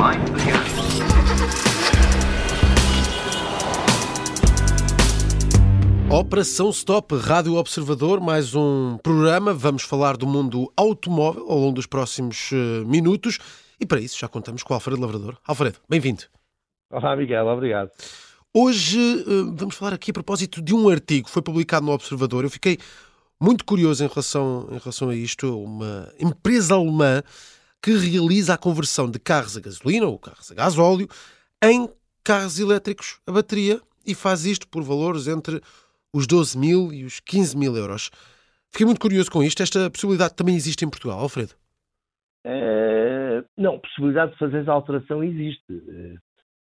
Mind the gap. Operação Stop, Rádio Observador, mais um programa. Vamos falar do mundo automóvel ao longo dos próximos eh, minutos e para isso já contamos com o Alfredo Lavrador. Alfredo, bem-vindo. Olá, Miguel, obrigado. Hoje eh, vamos falar aqui a propósito de um artigo que foi publicado no Observador. Eu fiquei muito curioso em relação, em relação a isto. Uma empresa alemã que realiza a conversão de carros a gasolina ou carros a gasóleo em carros elétricos a bateria e faz isto por valores entre os 12 mil e os 15 mil euros. Fiquei muito curioso com isto. Esta possibilidade também existe em Portugal, Alfredo? Eh, não, possibilidade de fazer a alteração existe. Eh,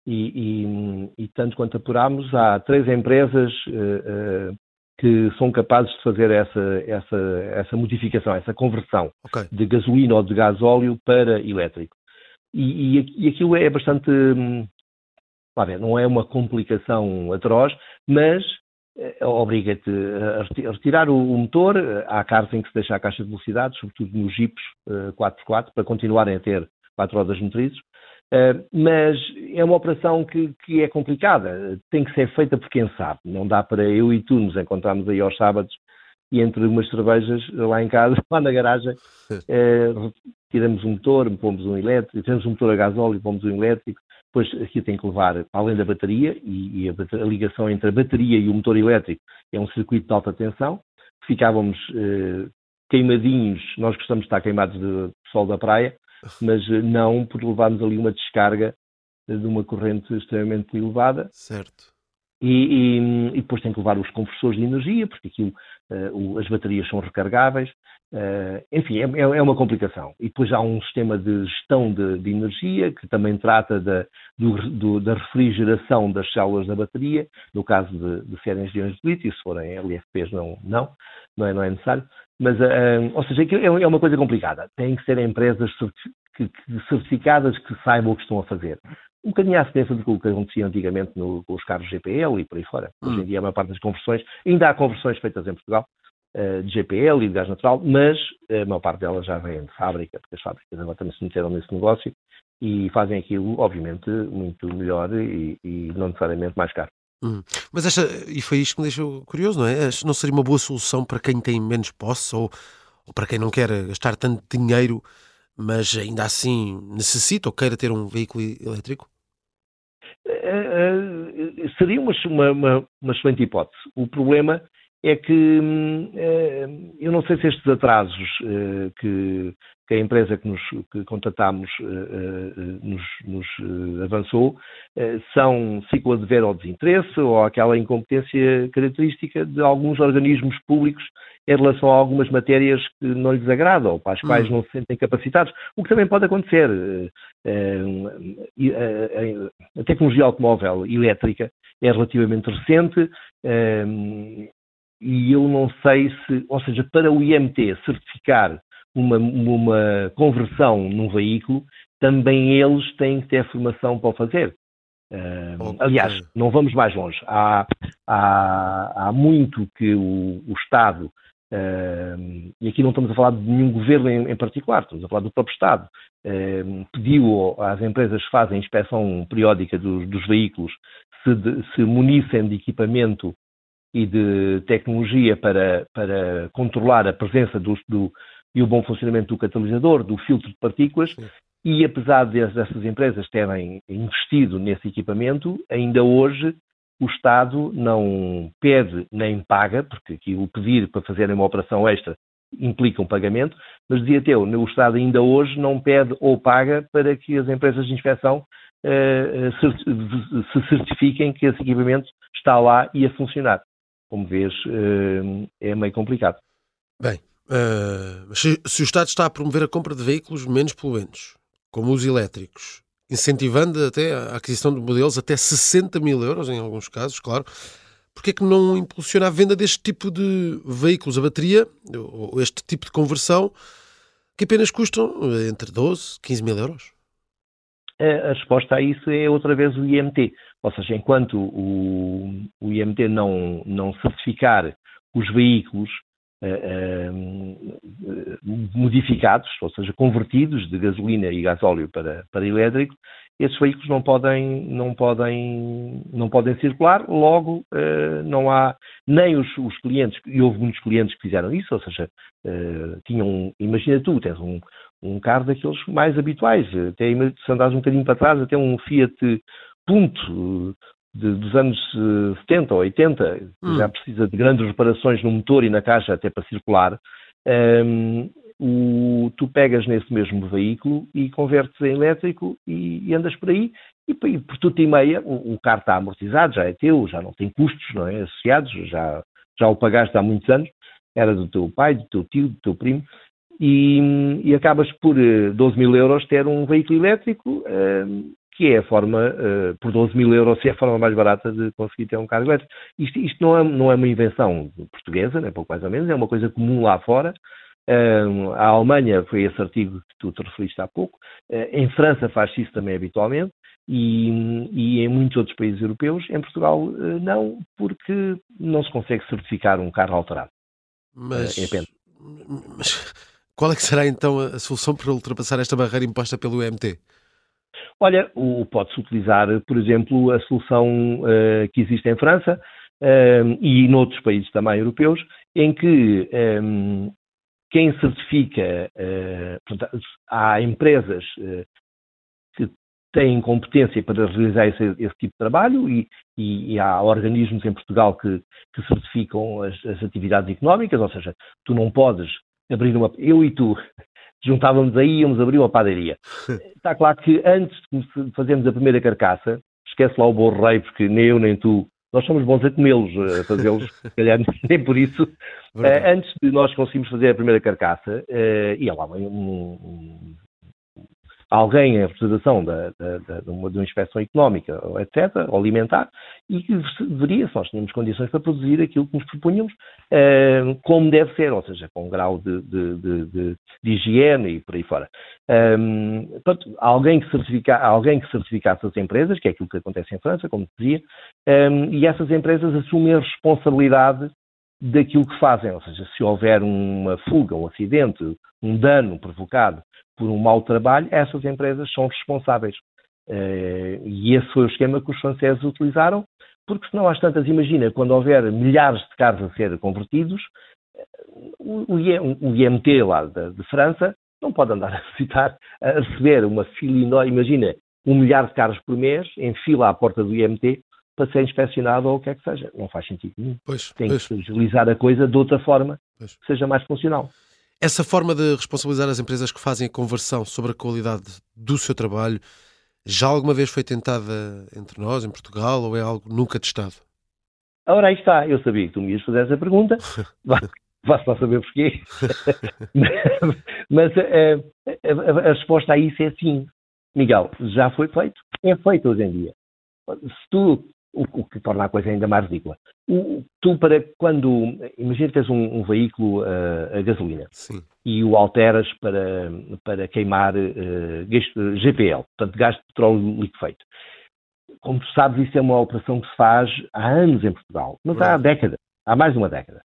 e, e- e tanto quanto apurámos, há três empresas eh, que são capazes de fazer essa, essa, essa modificação, essa conversão Ok. de gasolina ou de gasóleo para elétrico. E, e, e aquilo é bastante. hum, lá ver, não é uma complicação atroz, mas eh, obriga-te a reti- a retirar o, motor. Há carros em que se deixa a caixa de velocidade, sobretudo nos eh, 4x4, para continuarem a ter quatro rodas motrizes. Uh, mas é uma operação que, que é complicada, tem que ser feita por quem sabe. Não dá para eu e tu nos encontrarmos aí aos sábados e entre umas cervejas lá em casa, lá na garagem, uh, tiramos um motor, pomos um elétrico, tiramos um motor a gasóleo, pomos um elétrico, depois aqui tem que levar, além da bateria, e, e a, a ligação entre a bateria e o motor elétrico é um circuito de alta tensão, ficávamos uh, queimadinhos, nós gostamos de estar queimados de sol da praia, mas eh, não por levarmos ali uma descarga eh, de uma corrente extremamente elevada Certo. e, e- e depois tem que levar os conversores de energia, porque aquilo, eh, o- as baterias são recargáveis, eh, enfim, é, é- é uma complicação. E depois há um sistema de gestão de, de energia que também trata da, do do- da refrigeração das células da bateria, no caso de, de serem de lítio, se forem LFPs não, não, não é, não é necessário. Mas, eh, ou seja, é é uma coisa complicada. Tem que ser empresas certificadas que saibam o que estão a fazer. Um bocadinho à semelhança do que acontecia antigamente no- com os carros GPL e por aí fora. Hoje em dia, a maior parte das conversões, ainda há conversões feitas em Portugal, eh, de GPL e de gás natural, mas a maior parte delas já vem de fábrica, porque as fábricas agora também se meteram nesse negócio e fazem aquilo, obviamente, muito melhor e, e não necessariamente mais caro. Hum. Mas esta, e foi isto que me deixou curioso, não é? Esta não seria uma boa solução para quem tem menos posse ou, ou para quem não quer gastar tanto dinheiro, mas ainda assim necessita ou queira ter um veículo elétrico? Eh, eh, seria uma, uma, uma excelente hipótese. O problema é que eh, eu não sei se estes atrasos eh, que, que a empresa que, nos, que contatámos eh, nos, nos, avançou são ciclo a dever ao desinteresse ou aquela incompetência característica de alguns organismos públicos em relação a algumas matérias que não lhes agradam ou para as quais Hum. não se sentem capacitados, o que também pode acontecer. A tecnologia automóvel elétrica é relativamente recente e eu não sei se, ou seja, para o IMT certificar uma, uma conversão num veículo, também eles têm que ter formação para o fazer. Eh, Ok. Aliás, não vamos mais longe. Há, há, há muito que o, o Estado, eh, e aqui não estamos a falar de nenhum governo em, em particular, estamos a falar do próprio Estado, eh, pediu às empresas que fazem inspeção periódica dos, dos veículos se, de- se munissem de equipamento e de tecnologia para, para controlar a presença do, do- e o bom funcionamento do catalisador, do filtro de partículas, Sim. e apesar de- dessas empresas terem investido nesse equipamento, ainda hoje o Estado não pede nem paga, porque aqui o pedir para fazerem uma operação extra implica um pagamento, mas dizia teu, o Estado ainda hoje não pede ou paga para que as empresas de inspeção eh, eh, se certifiquem que esse equipamento está lá e a funcionar. Como vês, eh, é meio complicado. Bem, mas se, se o Estado está a promover a compra de veículos menos poluentes, como os elétricos, incentivando até a aquisição de modelos até 60 mil euros, em alguns casos, claro, porque é que não impulsiona a venda deste tipo de veículos a bateria, ou este tipo de conversão, que apenas custam eh, entre 12 15 mil euros? A, resposta a isso é outra vez o IMT. Ou seja, enquanto o, o IMT não, não certificar os veículos modificados, ou seja, convertidos de gasolina e gasóleo para, para elétrico, esses veículos não podem, não podem, não podem circular, logo uh, não há nem os, os, clientes, e houve muitos clientes que fizeram isso, ou seja, uh, tinham, imagina tu, tens um, um carro daqueles mais habituais, até se andares um bocadinho para trás, até um Fiat Punto de, dos anos 70 ou 80, hum. já precisa de grandes reparações no motor e na caixa até para circular, um, o, tu pegas nesse mesmo veículo e convertes em elétrico e, e andas por aí. E, e por tudo e meia o, o, carro está amortizado, já é teu, já não tem custos não é, associados, já, já o pagaste há muitos anos, era do teu pai, do teu tio, do teu primo, e, e acabas por 12 eh, mil euros ter um veículo elétrico, uh, que é a forma, uh, por 12 mil euros, é a forma mais barata de conseguir ter um carro elétrico. Isto, isto não, é, não é uma invenção portuguesa, né, pouco mais ou menos, é uma coisa comum lá fora, a Alemanha foi esse artigo que tu te referiste há pouco. Em França faz-se isso também habitualmente e, e, em muitos outros países europeus. Em Portugal não, porque não se consegue certificar um carro alterado. Mas, é mas qual é que será então a solução para ultrapassar esta barreira imposta pelo UMT? Olha, pode-se utilizar, por exemplo, a solução uh, que existe em França e noutros países também europeus, em que um, quem certifica, uh, portanto, há empresas uh, que têm competência para realizar esse, esse tipo de trabalho e, e, e, há organismos em Portugal que, que certificam as, as, atividades económicas, ou seja, tu não podes abrir uma. Eu e tu juntávamos aí e íamos abrir uma padaria. Está claro que antes de fazermos a primeira carcaça, esquece lá o borreio, porque nem eu nem tu nós somos bons a comê-los, a fazê-los, se calhar nem por isso. Uh, antes de nós conseguirmos fazer a primeira carcaça, uh, ia lá um, um, alguém em representação da, da, da, de, uma, de, uma, inspeção económica, etc., ou alimentar, e que deveria, se nós tínhamos condições para produzir aquilo que nos propunhamos, uh, como deve ser, ou seja, com um grau de, de, de higiene e por aí fora. Um, portanto, alguém que, certifica, alguém que certificasse as empresas, que é aquilo que acontece em França, como dizia, um, e essas empresas assumem a responsabilidade daquilo que fazem, ou seja, se houver uma fuga, um acidente, um dano provocado por um mau trabalho, essas empresas são responsáveis. Uh, e esse foi o esquema que os franceses utilizaram, porque senão às tantas, imagina, quando houver milhares de carros a ser convertidos, o, o IMT lá de, França não pode andar a visitar, a receber uma fila enorme, imagina, um milhar de carros por mês em fila à porta do IMT para ser inspecionado ou o que é que seja. Não faz sentido nenhum. Pois, Tem pois. que agilizar a coisa de outra forma pois. que seja mais funcional. Essa forma de responsabilizar as empresas que fazem a conversão sobre a qualidade do seu trabalho já alguma vez foi tentada entre nós, em Portugal, ou é algo nunca testado? Ora, aí está. Eu sabia que tu me ias fazer essa pergunta. Vá-se lá saber porquê. Mas a, eh, a, a, resposta a isso é sim. Miguel, já foi feito. É feito hoje em dia. Se tu o, o, que torna a coisa ainda mais ridícula. O, tu, para quando. Imagina que tens um, um veículo uh, a gasolina Sim. e o alteras para, para queimar uh, GPL, portanto, gás de petróleo liquefeito. Como tu sabes, isso é uma operação que se faz há anos em Portugal, mas há décadas, há mais de uma década.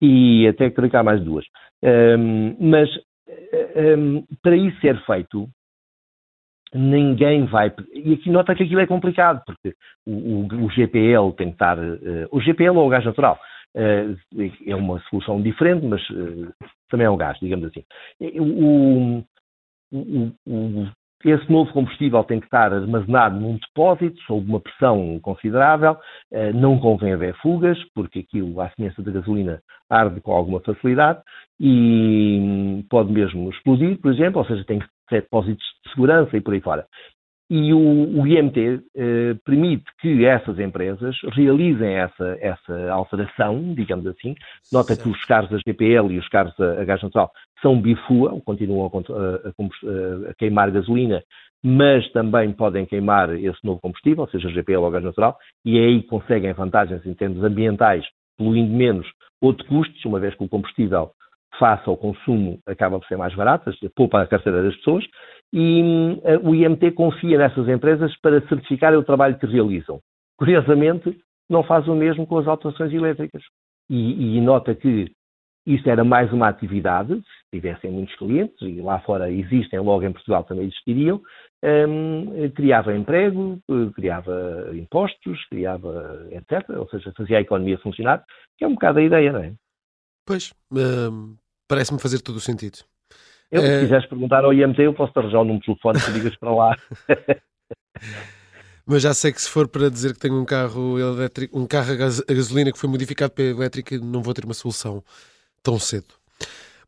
E até creio que há mais duas. Um, mas um, para isso ser feito, ninguém vai. E aqui nota que aquilo é complicado, porque o, o, o GPL tem que estar. Uh, o GPL ou o gás natural uh, é uma solução diferente, mas uh, também é um gás, digamos assim. O, esse novo combustível tem que estar armazenado num depósito sob uma pressão considerável. Não convém haver fugas, porque aquilo, à semelhança da gasolina, arde com alguma facilidade e pode mesmo explodir, por exemplo, ou seja, tem que depósitos de segurança e por aí fora. E o, o IMT eh, permite que essas empresas realizem essa, essa alteração, digamos assim. Nota certo. que os carros da GPL e os carros a, a gás natural são bifua, continuam a, a, a, queimar gasolina, mas também podem queimar esse novo combustível, seja GPL ou gás natural, e aí conseguem vantagens em termos ambientais, poluindo menos ou de custos, uma vez que o combustível face ao consumo acaba por ser mais baratas, poupa a carteira das pessoas, e uh, o IMT confia nessas empresas para certificar o trabalho que realizam. Curiosamente, não faz o mesmo com as automações elétricas. E, e nota que isso era mais uma atividade, se tivessem muitos clientes, e lá fora existem, logo em Portugal também existiriam, um, criava emprego, criava impostos, criava etc. Ou seja, fazia a economia funcionar, que é um bocado a ideia, não é? Pois, hum, parece-me fazer todo o sentido. Eu, se é... quiseres perguntar ao IMT, eu posso-te arranjar um número de telefone que digas para lá. Mas já sei que se for para dizer que tenho um carro elétrico, um carro a, gasolina que foi modificado para elétrica, não vou ter uma solução tão cedo.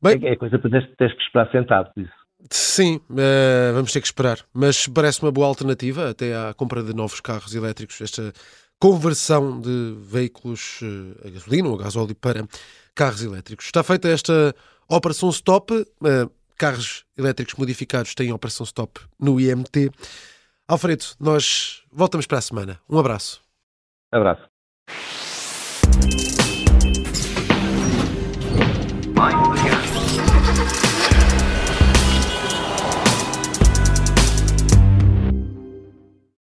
Bem, é, é coisa para teres, teres que esperar sentado, isso. Sim, uh, vamos ter que esperar. Mas parece uma boa alternativa até à compra de novos carros elétricos, esta conversão de veículos uh, a gasolina ou a gasóleo para carros elétricos. Está feita esta operação stop. Uh, carros elétricos modificados têm operação stop no IMT. Alfredo, nós voltamos para a semana. Um abraço. Abraço.